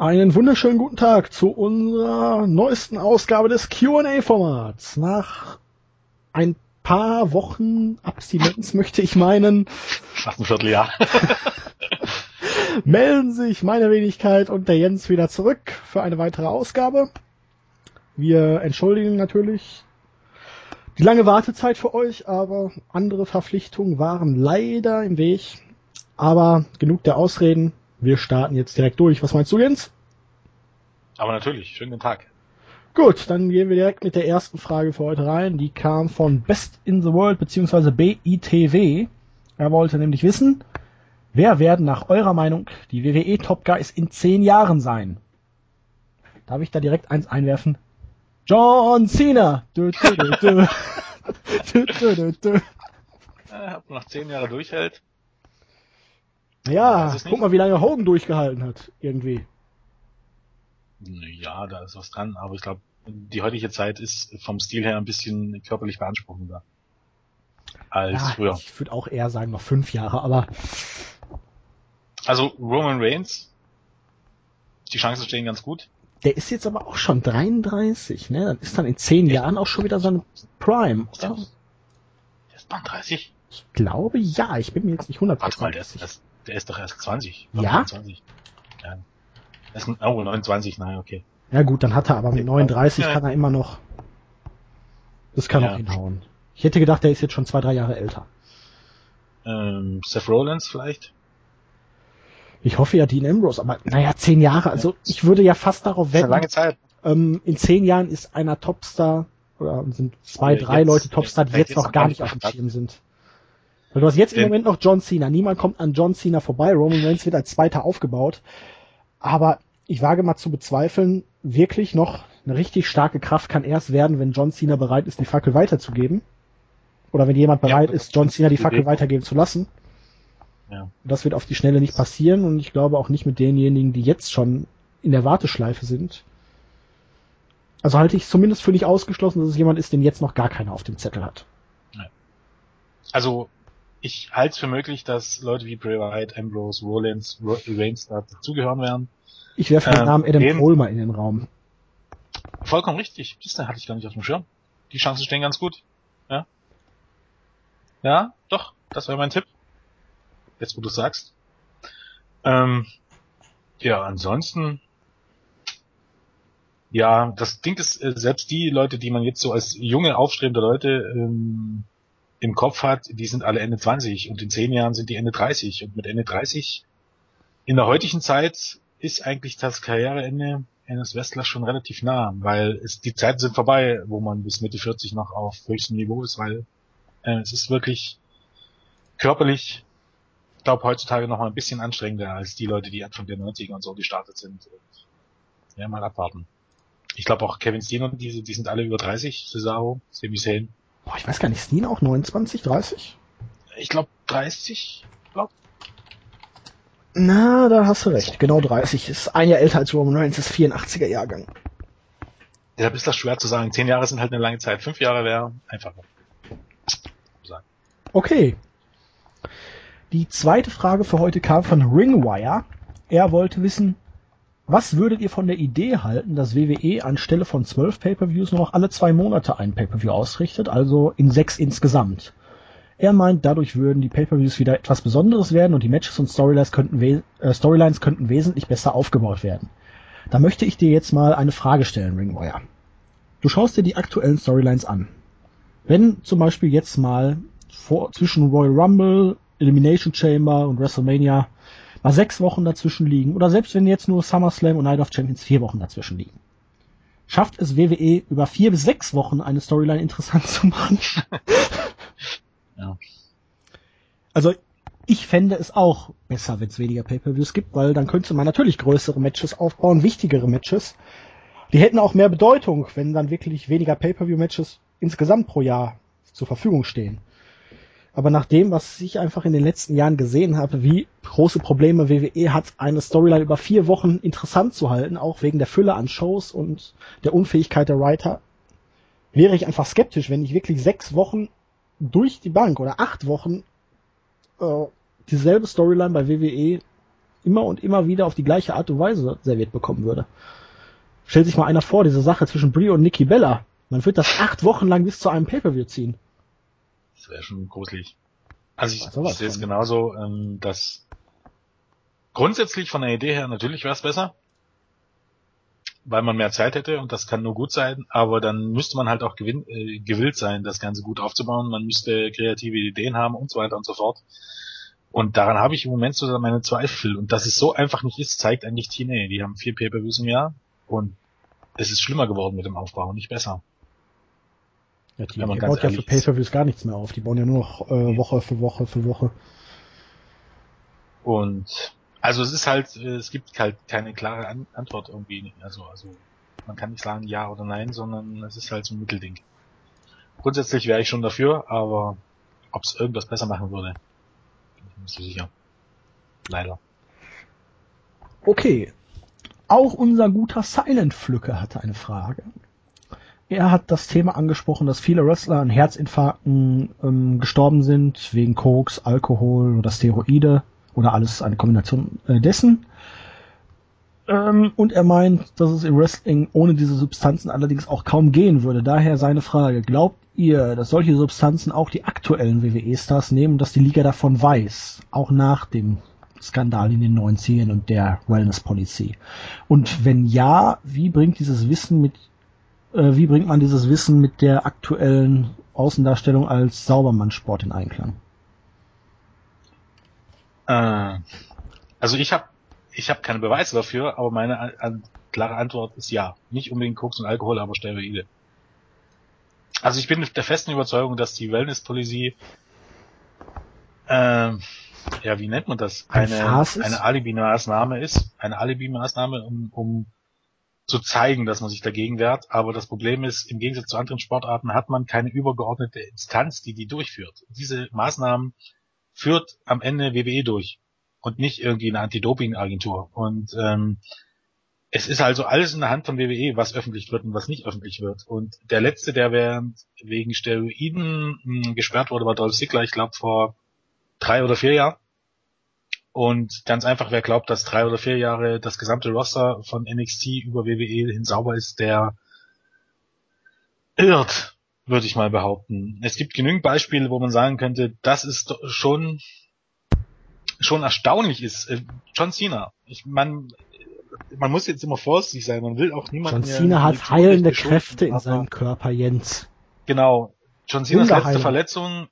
Einen wunderschönen guten Tag zu unserer neuesten Ausgabe des Q&A-Formats. Nach ein paar Wochen Abstinenz möchte ich meinen. Fast ein Vierteljahr. melden sich meine Wenigkeit und der Jens wieder zurück für eine weitere Ausgabe. Wir entschuldigen natürlich die lange Wartezeit für euch, aber andere Verpflichtungen waren leider im Weg. Aber genug der Ausreden. Wir starten jetzt direkt durch. Was meinst du, Jens? Aber natürlich, schönen Tag. Gut, dann gehen wir direkt mit der ersten Frage für heute rein. Die kam von Best in the World bzw. BITW. Er wollte nämlich wissen, wer werden nach eurer Meinung die WWE Top Guys in zehn Jahren sein? Darf ich da direkt eins einwerfen? John Cena! Du, du, du, du. du, du, du, du. Ja, ob noch zehn Jahre durchhält. Ja, guck mal, wie lange Hogan durchgehalten hat, irgendwie. Ja, da ist was dran, aber ich glaube, die heutige Zeit ist vom Stil her ein bisschen körperlich beanspruchender als ja, früher. Ich würde auch eher sagen noch fünf Jahre, aber. Also Roman Reigns, die Chancen stehen ganz gut. Der ist jetzt aber auch schon 33, ne? Dann ist dann in zehn ja. Jahren auch schon wieder seine Prime, oder? Der ist 30? Ich glaube ja, ich bin mir jetzt nicht 100% Warte mal, der ist, der ist doch erst 20. Ja? 20. Ja. Das ist, oh, 29, nein, okay. Ja gut, dann hat er aber mit 39 ja. kann er immer noch. Das kann Ja. auch hinhauen. Ich hätte gedacht, der ist jetzt schon zwei, drei Jahre älter. Ähm, Seth Rollins vielleicht? Ich hoffe ja Dean Ambrose, aber naja, zehn Jahre, also ich würde ja fast darauf wetten, lange Zeit. ähm, in zehn Jahren ist einer Topstar oder sind zwei, drei jetzt- Leute Topstar, die jetzt- jetzt jetzt noch gar nicht auf dem Schirm sind. Weil du hast jetzt im Moment noch John Cena. Niemand kommt an John Cena vorbei. Roman Reigns wird als Zweiter aufgebaut. Aber ich wage mal zu bezweifeln, wirklich noch eine richtig starke Kraft kann erst werden, wenn John Cena bereit ist, die Fackel weiterzugeben. Oder wenn jemand Ja, bereit das ist, John Cena die Fackel weitergeben zu lassen. Ja. Das wird auf die Schnelle nicht passieren und ich glaube auch nicht mit denjenigen, die jetzt schon in der Warteschleife sind. Also halte ich es zumindest für nicht ausgeschlossen, dass es jemand ist, den jetzt noch gar keiner auf dem Zettel hat. Also, ich halte es für möglich, dass Leute wie Bray Wyatt, Ambrose, Rollins, Ro Reigns da dazugehören werden. Ich werfe den Ähm, Namen Adam Cole mal in den Raum. Vollkommen richtig. Das hatte ich gar nicht auf dem Schirm. Die Chancen stehen ganz gut. Ja. Ja, doch. Das wäre mein Tipp. Jetzt, wo du sagst. Ähm, ja, ansonsten. Ja, das Ding ist, äh, selbst die Leute, die man jetzt so als junge, aufstrebende Leute ähm, im Kopf hat, die sind alle Ende 20 und in 10 Jahren sind die Ende 30. Und mit Ende 30 in der heutigen Zeit ist eigentlich das Karriereende eines Wrestlers schon relativ nah, weil es, die Zeiten sind vorbei, wo man bis Mitte 40 noch auf höchstem Niveau ist, weil äh, es ist wirklich körperlich, ich glaube heutzutage noch mal ein bisschen anstrengender als die Leute, die Anfang der 90er und so gestartet sind. Und, ja, mal abwarten. Ich glaube auch Kevin Steen und diese, die sind alle über 30, Cesaro, Sami Zayn. Boah, ich weiß gar nicht, Steen auch 29, 30? Ich glaube 30, glaub. Na, da hast du recht. Genau 30. Ist ein Jahr älter als Roman Reigns, ist 84er Jahrgang. Deshalb ist das schwer zu sagen. Zehn Jahre sind halt eine lange Zeit. Fünf Jahre wäre einfacher. Okay. Die zweite Frage für heute kam von Ringwire. Er wollte wissen, was würdet ihr von der Idee halten, dass WWE anstelle von zwölf Pay-per-Views nur noch alle zwei Monate einen Pay-per-View ausrichtet, also in sechs insgesamt? Er meint, dadurch würden die Pay-per-Views wieder etwas Besonderes werden und die Matches und Storylines könnten, äh, Storylines könnten wesentlich besser aufgebaut werden. Da möchte ich dir jetzt mal eine Frage stellen, Ringwire. Du schaust dir die aktuellen Storylines an. Wenn zum Beispiel jetzt mal vor, zwischen Royal Rumble, Elimination Chamber und WrestleMania mal sechs Wochen dazwischen liegen oder selbst wenn jetzt nur SummerSlam und Night of Champions vier Wochen dazwischen liegen. Schafft es WWE über vier bis sechs Wochen eine Storyline interessant zu machen? Ja. Also ich fände es auch besser, wenn es weniger Pay-per-Views gibt, weil dann könnte man natürlich größere Matches aufbauen, wichtigere Matches. Die hätten auch mehr Bedeutung, wenn dann wirklich weniger Pay-per-View-Matches insgesamt pro Jahr zur Verfügung stehen. Aber nach dem, was ich einfach in den letzten Jahren gesehen habe, wie große Probleme WWE hat, eine Storyline über vier Wochen interessant zu halten, auch wegen der Fülle an Shows und der Unfähigkeit der Writer, wäre ich einfach skeptisch, wenn ich wirklich sechs Wochen durch die Bank oder acht Wochen äh, dieselbe Storyline bei WWE immer und immer wieder auf die gleiche Art und Weise serviert bekommen würde. Stellt sich mal einer vor, diese Sache zwischen Brie und Nikki Bella. Man wird das acht Wochen lang bis zu einem Pay-Per-View ziehen. Das wäre schon gruselig. Also ich, ich sehe es genauso, ähm, dass grundsätzlich von der Idee her natürlich wäre es besser, weil man mehr Zeit hätte und das kann nur gut sein, aber dann müsste man halt auch gewinn, äh, gewillt sein, das Ganze gut aufzubauen. Man müsste kreative Ideen haben und so weiter und so fort. Und daran habe ich im Moment so meine Zweifel. Und dass es so einfach nicht ist, zeigt eigentlich TNA. Die haben vier Pay-Per-Views im Jahr und es ist schlimmer geworden mit dem Aufbau, nicht besser. Ja, die, die baut ja für Pay-Per-Views gar nichts mehr auf. Die bauen ja nur noch äh, Woche für Woche für Woche. Und also es ist halt, es gibt halt keine klare An Antwort irgendwie. Also, also man kann nicht sagen ja oder nein, sondern es ist halt so ein Mittelding. Grundsätzlich wäre ich schon dafür, aber ob es irgendwas besser machen würde, bin ich nicht so sicher. Leider. Okay. Auch unser guter Silent Flücke hatte eine Frage. Er hat das Thema angesprochen, dass viele Wrestler an Herzinfarkten ähm, gestorben sind, wegen Koks, Alkohol oder Steroide oder alles eine Kombination äh, dessen. Ähm, und er meint, dass es im Wrestling ohne diese Substanzen allerdings auch kaum gehen würde. Daher seine Frage, glaubt ihr, dass solche Substanzen auch die aktuellen WWE-Stars nehmen, dass die Liga davon weiß, auch nach dem Skandal in den 90ern und der Wellness Policy? Und wenn ja, wie bringt dieses Wissen mit, äh, wie bringt man dieses Wissen mit der aktuellen Außendarstellung als Saubermannsport in Einklang? Äh, also ich habe ich hab keine Beweise dafür, aber meine an, klare Antwort ist ja. Nicht unbedingt Koks und Alkohol, aber Steroide. Also ich bin der festen Überzeugung, dass die Wellness-Policy äh, ja, wie nennt man das? Eine, eine Alibi-Maßnahme ist. Eine Alibi-Maßnahme, um, um zu zeigen, dass man sich dagegen wehrt. Aber das Problem ist, im Gegensatz zu anderen Sportarten hat man keine übergeordnete Instanz, die die durchführt. Diese Maßnahmen führt am Ende WWE durch und nicht irgendwie eine Anti-Doping-Agentur. Und ähm, es ist also alles in der Hand von WWE, was öffentlich wird und was nicht öffentlich wird. Und der letzte, der während wegen Steroiden mh, hm, gesperrt wurde, war Dolph Ziggler, ich glaube vor drei oder vier Jahren. Und ganz einfach, wer glaubt, dass drei oder vier Jahre das gesamte Roster von NXT über WWE hin sauber ist, der irrt würde ich mal behaupten. Es gibt genügend Beispiele, wo man sagen könnte, das ist schon schon erstaunlich ist. Äh, John Cena. Ich man man muss jetzt immer vorsichtig sein. Man will auch niemanden. John Cena hat heilende Kräfte in seinem Körper, Jens. Genau. John Cenas letzte Verletzung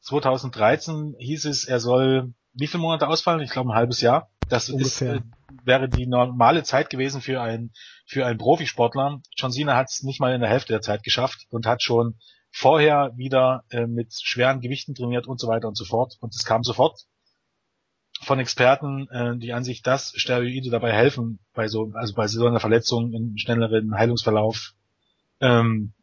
2013 hieß es, er soll wie viele Monate ausfallen? Ich glaube ein halbes Jahr. Das Ungefähr. ist, äh, wäre die normale Zeit gewesen für einen für einen Profisportler. John Cena hat es nicht mal in der Hälfte der Zeit geschafft und hat schon vorher wieder äh, mit schweren Gewichten trainiert und so weiter und so fort. Und es kam sofort von Experten äh, die Ansicht, dass Steroide dabei helfen, bei so, also bei so einer Verletzung einen schnelleren Heilungsverlauf ähm,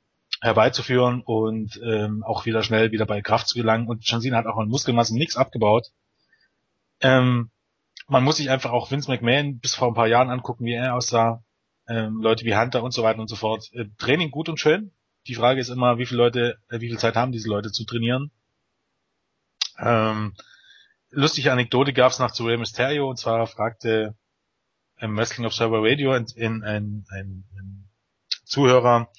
herbeizuführen und ähm, auch wieder schnell wieder bei Kraft zu gelangen. Und John Cena hat auch an Muskelmassen nichts abgebaut. Ähm, man muss sich einfach auch Vince McMahon bis vor ein paar Jahren angucken, wie er aussah. Ähm, Leute wie Hunter und so weiter und so fort. Äh, Training gut und schön. Die Frage ist immer, wie viele Leute, äh, wie viel Zeit haben diese Leute zu trainieren. Ähm, lustige Anekdote gab es nach zu Rey Mysterio und zwar fragte im Wrestling Observer Radio ein, ein, ein, ein Zuhörer,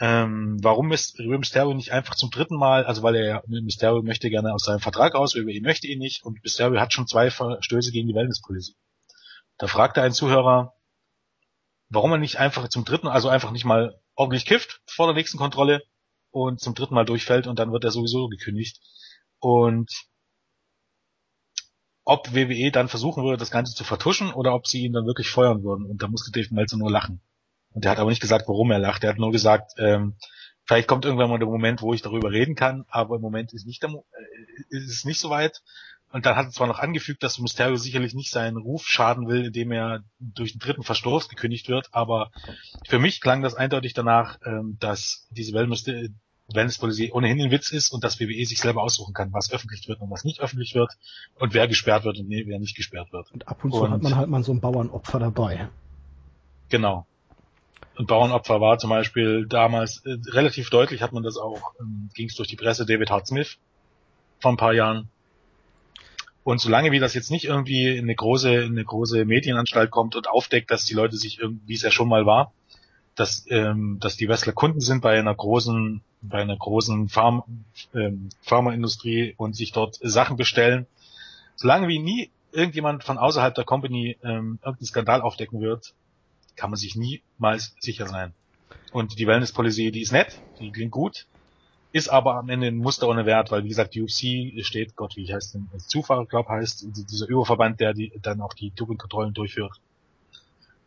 ähm, warum ist Rey Mysterio nicht einfach zum dritten Mal, also weil er ja, Mysterio möchte gerne aus seinem Vertrag aus, Rey möchte ihn nicht und Mysterio hat schon zwei Verstöße gegen die Wellnesspolicy. Da fragte ein Zuhörer, warum er nicht einfach zum dritten, also einfach nicht mal ordentlich kifft vor der nächsten Kontrolle und zum dritten Mal durchfällt und dann wird er sowieso gekündigt. Und ob WWE dann versuchen würde, das Ganze zu vertuschen oder ob sie ihn dann wirklich feuern würden. Und da musste Dave Meltzer nur lachen. Und er hat aber nicht gesagt, warum er lacht. Er hat nur gesagt, ähm, vielleicht kommt irgendwann mal der Moment, wo ich darüber reden kann, aber im Moment ist nicht der, äh, ist es nicht so weit. Und dann hat er zwar noch angefügt, dass Mysterio sicherlich nicht seinen Ruf schaden will, indem er durch den dritten Verstoß gekündigt wird, aber für mich klang das eindeutig danach, ähm, dass diese Wellness-Policy ohnehin ein Witz ist und dass WWE sich selber aussuchen kann, was öffentlich wird und was nicht öffentlich wird und wer gesperrt wird und wer nicht gesperrt wird. Und ab und zu und, hat man halt mal so ein Bauernopfer dabei. Genau. Und Bauernopfer war zum Beispiel damals äh, relativ deutlich, hat man das auch, ähm, ging es durch die Presse, David Hart Smith vor ein paar Jahren. Und solange wie das jetzt nicht irgendwie in eine große, in eine große Medienanstalt kommt und aufdeckt, dass die Leute sich irgendwie, wie es ja schon mal war, dass, ähm, dass die Wrestler Kunden sind bei einer großen, bei einer großen Farm, ähm, Pharmaindustrie und sich dort Sachen bestellen. Solange wie nie irgendjemand von außerhalb der Company ähm, irgendeinen Skandal aufdecken wird, kann man sich niemals sicher sein. Und die Wellness Policy, die ist nett, die klingt gut, ist aber am Ende ein Muster ohne Wert, weil wie gesagt, die UFC steht, Gott, wie heißt denn, als Zufall, glaub heißt, dieser Überverband, der die, dann auch die Dopingkontrollen durchführt.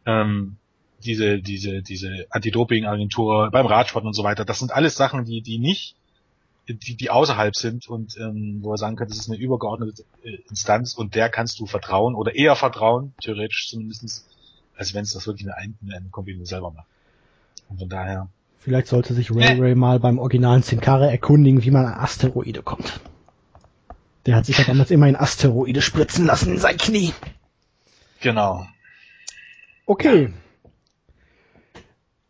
Ähm, diese, diese, diese Anti-Doping-Agentur beim Radsport und so weiter, das sind alles Sachen, die, die nicht, die, die außerhalb sind und ähm, wo er sagen könnte, das ist eine übergeordnete äh, Instanz und der kannst du vertrauen oder eher vertrauen, theoretisch zumindestens, als wenn es das wirklich eine, eine Company selber macht. Und von daher, Vielleicht sollte sich Ray Ray mal beim originalen Sin Cara erkundigen, wie man an Asteroide kommt. Der hat sich ja damals immer in Asteroide spritzen lassen in sein Knie. Genau. Okay.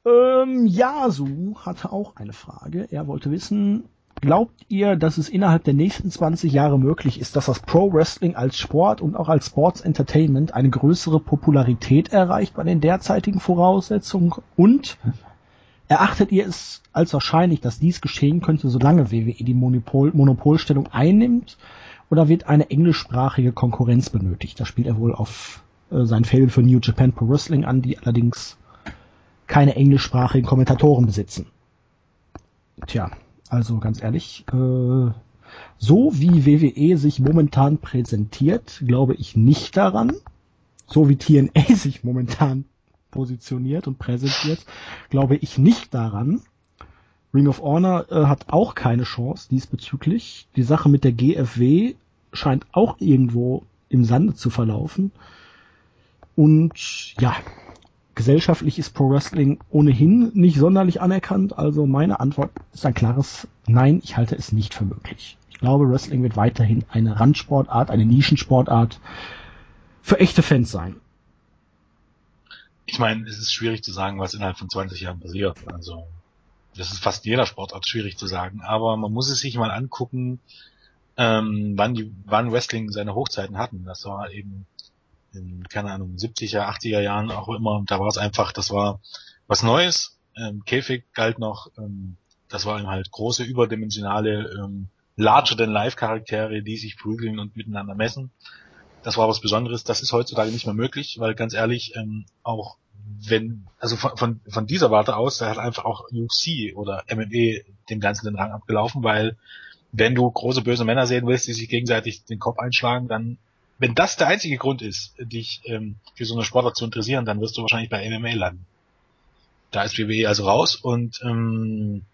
Ähm, Yasu hatte auch eine Frage. Er wollte wissen, glaubt ihr, dass es innerhalb der nächsten 20 Jahre möglich ist, dass das Pro Wrestling als Sport und auch als Sports Entertainment eine größere Popularität erreicht bei den derzeitigen Voraussetzungen? Und Erachtet ihr es als wahrscheinlich, dass dies geschehen könnte, solange WWE die Monopol Monopolstellung einnimmt? Oder wird eine englischsprachige Konkurrenz benötigt? Da spielt er wohl auf äh, sein Fable für New Japan Pro Wrestling an, die allerdings keine englischsprachigen Kommentatoren besitzen. Tja, also ganz ehrlich, äh, so wie WWE sich momentan präsentiert, glaube ich nicht daran. So wie TNA sich momentan positioniert und präsentiert, glaube ich nicht daran. Ring of Honor äh, hat auch keine Chance diesbezüglich. Die Sache mit der GFW scheint auch irgendwo im Sande zu verlaufen. Und ja, gesellschaftlich ist Pro Wrestling ohnehin nicht sonderlich anerkannt. Also meine Antwort ist ein klares Nein, ich halte es nicht für möglich. Ich glaube, Wrestling wird weiterhin eine Randsportart, eine Nischensportart für echte Fans sein ich meine, es ist schwierig zu sagen, was innerhalb von 20 Jahren passiert. Also das ist fast jeder Sportart schwierig zu sagen, aber man muss es sich mal angucken, ähm, wann die, wann Wrestling seine Hochzeiten hatten. Das war eben in, keine Ahnung, 70er, 80er Jahren auch immer, da war es einfach, das war was Neues. Ähm, Käfig galt noch, ähm, das waren halt große, überdimensionale, ähm, larger than life Charaktere, die sich prügeln und miteinander messen. Das war was Besonderes. Das ist heutzutage nicht mehr möglich, weil ganz ehrlich, ähm, auch wenn, also von, von, von dieser Warte aus, da hat einfach auch UFC oder MMA dem Ganzen den Rang abgelaufen, weil wenn du große böse Männer sehen willst, die sich gegenseitig den Kopf einschlagen, dann, wenn das der einzige Grund ist, dich ähm, für so eine Sportart zu interessieren, dann wirst du wahrscheinlich bei MMA landen. Da ist WWE also raus und ähm,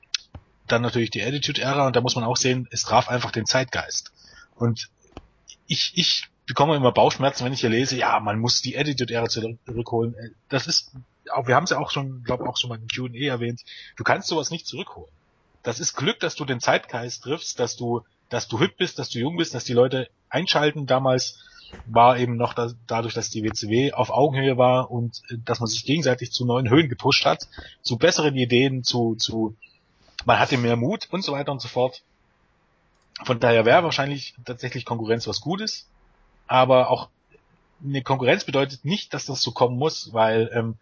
dann natürlich die Attitude Era und da muss man auch sehen, es traf einfach den Zeitgeist. Und ich, ich bekomme immer Bauchschmerzen, wenn ich hier lese, ja, man muss die Attitude-Ära zurückholen. Äh, das ist, wir haben es ja auch schon, glaube auch schon mal im Q&A erwähnt, du kannst sowas nicht zurückholen. Das ist Glück, dass du den Zeitgeist triffst, dass du, dass du hübsch bist, dass du jung bist, dass die Leute einschalten. Damals war eben noch das, dadurch, dass die WCW auf Augenhöhe war und äh, dass man sich gegenseitig zu neuen Höhen gepusht hat, zu besseren Ideen, zu, zu, man hatte mehr Mut und so weiter und so fort. Von daher wäre wahrscheinlich tatsächlich Konkurrenz was Gutes aber auch eine Konkurrenz bedeutet nicht, dass das so kommen muss, weil ähm,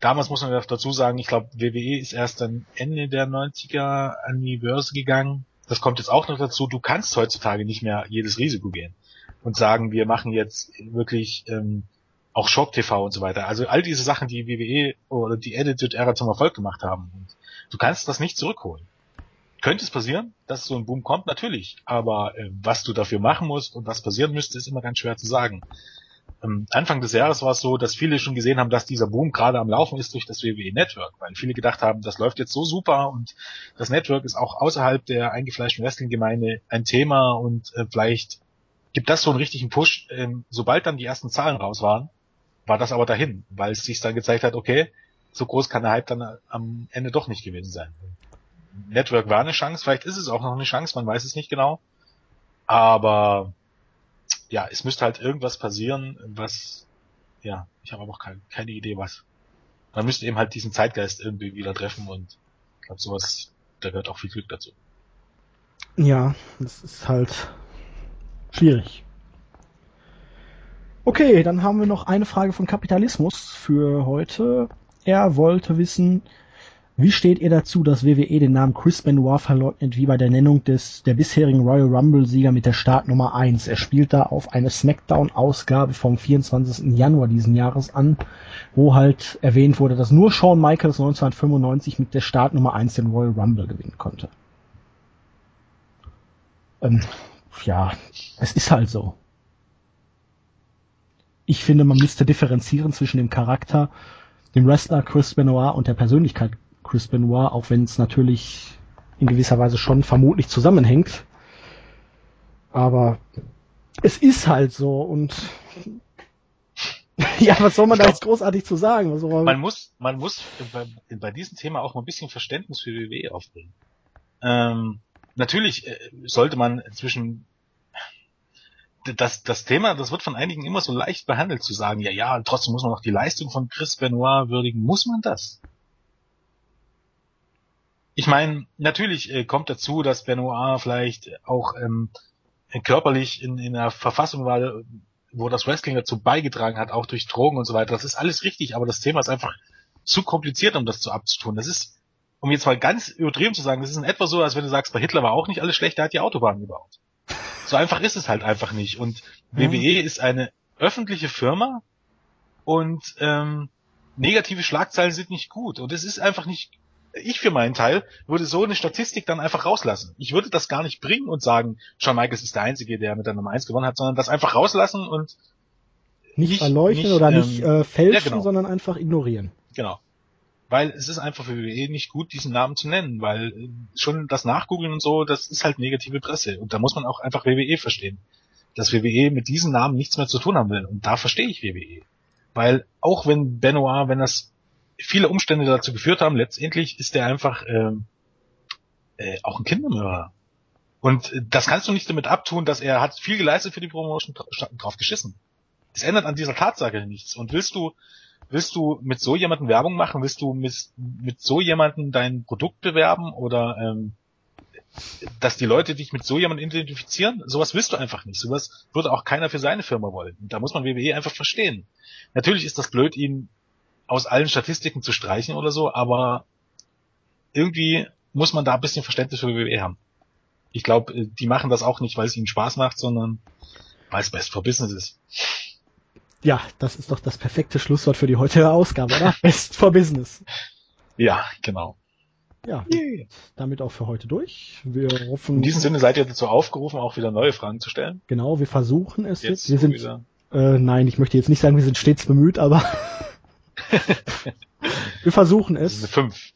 damals muss man dazu sagen, ich glaube, WWE ist erst dann Ende der 90er an die Börse gegangen. Das kommt jetzt auch noch dazu, du kannst heutzutage nicht mehr jedes Risiko gehen und sagen, wir machen jetzt wirklich ähm, auch Shock TV und so weiter. Also all diese Sachen, die WWE oder die Edited Era zum Erfolg gemacht haben. Und du kannst das nicht zurückholen. Könnte es passieren, dass so ein Boom kommt? Natürlich. Aber äh, was du dafür machen musst und was passieren müsste, ist immer ganz schwer zu sagen. Ähm, Anfang des Jahres war es so, dass viele schon gesehen haben, dass dieser Boom gerade am Laufen ist durch das WWE Network, weil viele gedacht haben, das läuft jetzt so super und das Network ist auch außerhalb der eingefleischten Wrestling-Gemeinde ein Thema und äh, vielleicht gibt das so einen richtigen Push. Ähm, sobald dann die ersten Zahlen raus waren, war das aber dahin, weil es sich dann gezeigt hat, okay, so groß kann der Hype dann am Ende doch nicht gewesen sein. Network war eine Chance, vielleicht ist es auch noch eine Chance, man weiß es nicht genau. Aber ja, es müsste halt irgendwas passieren, was, ja, ich habe aber auch keine, keine Idee was. Man müsste eben halt diesen Zeitgeist irgendwie wieder treffen und ich glaube sowas, da gehört auch viel Glück dazu. Ja, das ist halt schwierig. Okay, dann haben wir noch eine Frage von Kapitalismus für heute. Er wollte wissen, wie steht ihr dazu, dass WWE den Namen Chris Benoit verleugnet, wie bei der Nennung des der bisherigen Royal Rumble-Sieger mit der Startnummer 1? Er spielt da auf eine SmackDown-Ausgabe vom 24. Januar diesen Jahres an, wo halt erwähnt wurde, dass nur Shawn Michaels 1995 mit der Startnummer 1 den Royal Rumble gewinnen konnte. Ähm, ja, es ist halt so. Ich finde, man müsste differenzieren zwischen dem Charakter, dem Wrestler Chris Benoit und der Persönlichkeit Chris Benoit, auch wenn es natürlich in gewisser Weise schon vermutlich zusammenhängt. Aber es ist halt so und ja, was soll man da jetzt großartig zu sagen? Man, man muss, man muss bei, bei, diesem Thema auch mal ein bisschen Verständnis für WWE aufbringen. Ähm, natürlich äh, sollte man zwischen das, das Thema, das wird von einigen immer so leicht behandelt, zu sagen, ja, ja, trotzdem muss man noch die Leistung von Chris Benoit würdigen. Muss man das? Ich meine, natürlich äh, kommt dazu, dass Benoit vielleicht auch ähm, körperlich in, in einer Verfassung war, wo das Wrestling dazu beigetragen hat, auch durch Drogen und so weiter. Das ist alles richtig, aber das Thema ist einfach zu kompliziert, um das zu abzutun. Das ist, um jetzt mal ganz übertrieben zu sagen, das ist in etwa so, als wenn du sagst, bei Hitler war auch nicht alles schlecht, der hat die Autobahn gebaut. So einfach ist es halt einfach nicht. Und mhm. WWE ist eine öffentliche Firma und ähm, negative Schlagzeilen sind nicht gut. Und es ist einfach nicht ich für meinen Teil würde so eine Statistik dann einfach rauslassen. Ich würde das gar nicht bringen und sagen, Shawn Michaels ist der Einzige, der mit der Nummer 1 gewonnen hat, sondern das einfach rauslassen und nicht, nicht verleuchten nicht, oder ähm, nicht äh, fälschen, ja, genau. sondern einfach ignorieren. Genau. Weil es ist einfach für WWE nicht gut, diesen Namen zu nennen, weil äh, schon das Nachgoogeln und so, das ist halt negative Presse. Und da muss man auch einfach WWE verstehen. Dass WWE mit diesem Namen nichts mehr zu tun haben will. Und da verstehe ich WWE. Weil auch wenn Benoit, wenn das viele Umstände dazu geführt haben, letztendlich ist er einfach ähm, äh, auch ein Kindermörder. Und äh, das kannst du nicht damit abtun, dass er hat viel geleistet für die Promotion, drauf geschissen. Es ändert an dieser Tatsache nichts. Und willst du, willst du mit so jemandem Werbung machen? Willst du mit, mit so jemandem dein Produkt bewerben oder ähm, dass die Leute dich mit so jemandem identifizieren? Sowas willst du einfach nicht. Sowas würde auch keiner für seine Firma wollen. Da muss man WWE einfach verstehen. Natürlich ist das blöd, ihn aus allen Statistiken zu streichen oder so, aber irgendwie muss man da ein bisschen Verständnis für WWE haben. Ich glaube, äh, die machen das auch nicht, weil es ihnen Spaß macht, sondern weil es best for business ist. Ja, das ist doch das perfekte Schlusswort für die heutige Ausgabe, oder? best for business. Ja, genau. Ja, yeah. damit auch für heute durch. Wir hoffen. In diesem Sinne seid ihr dazu aufgerufen, auch wieder neue Fragen zu stellen. Genau, wir versuchen es jetzt. jetzt. Wir sind, äh, nein, ich möchte jetzt nicht sagen, wir sind stets bemüht, aber Wir versuchen es. Eine 5.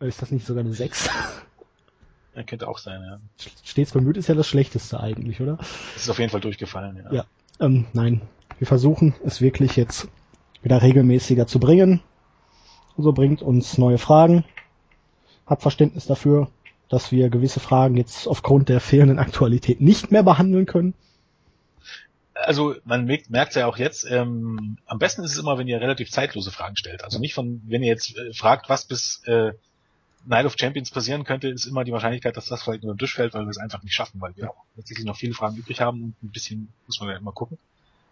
Ist das nicht sogar eine 6? Ja, könnte auch sein, ja. Stets bemüht ist ja das Schlechteste eigentlich, oder? Es ist auf jeden Fall durchgefallen, ja. Ja, ähm, nein. Wir versuchen es wirklich jetzt wieder regelmäßiger zu bringen. So bringt uns neue Fragen. Habt Verständnis dafür, dass wir gewisse Fragen jetzt aufgrund der fehlenden Aktualität nicht mehr behandeln können also man merkt ja auch jetzt, ähm, am besten ist es immer, wenn ihr relativ zeitlose Fragen stellt. Also nicht von, wenn ihr jetzt äh, fragt, was bis äh, Night of Champions passieren könnte, ist immer die Wahrscheinlichkeit, dass das vielleicht nur den Tisch fällt, weil wir es einfach nicht schaffen, weil wir auch tatsächlich noch viele Fragen übrig haben und ein bisschen muss man ja immer gucken.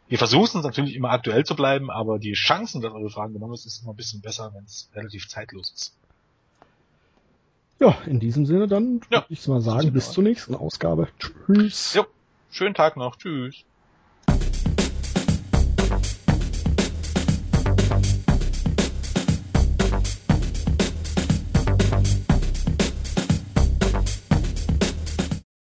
Wir versuchen es natürlich immer aktuell zu bleiben, aber die Chancen, dass eure Fragen genommen ist, ist immer ein bisschen besser, wenn es relativ zeitlos ist. Ja, in diesem Sinne dann ja. würde ich mal sagen, bis zur nächsten Ausgabe. Tschüss. Jo, schönen Tag noch. Tschüss.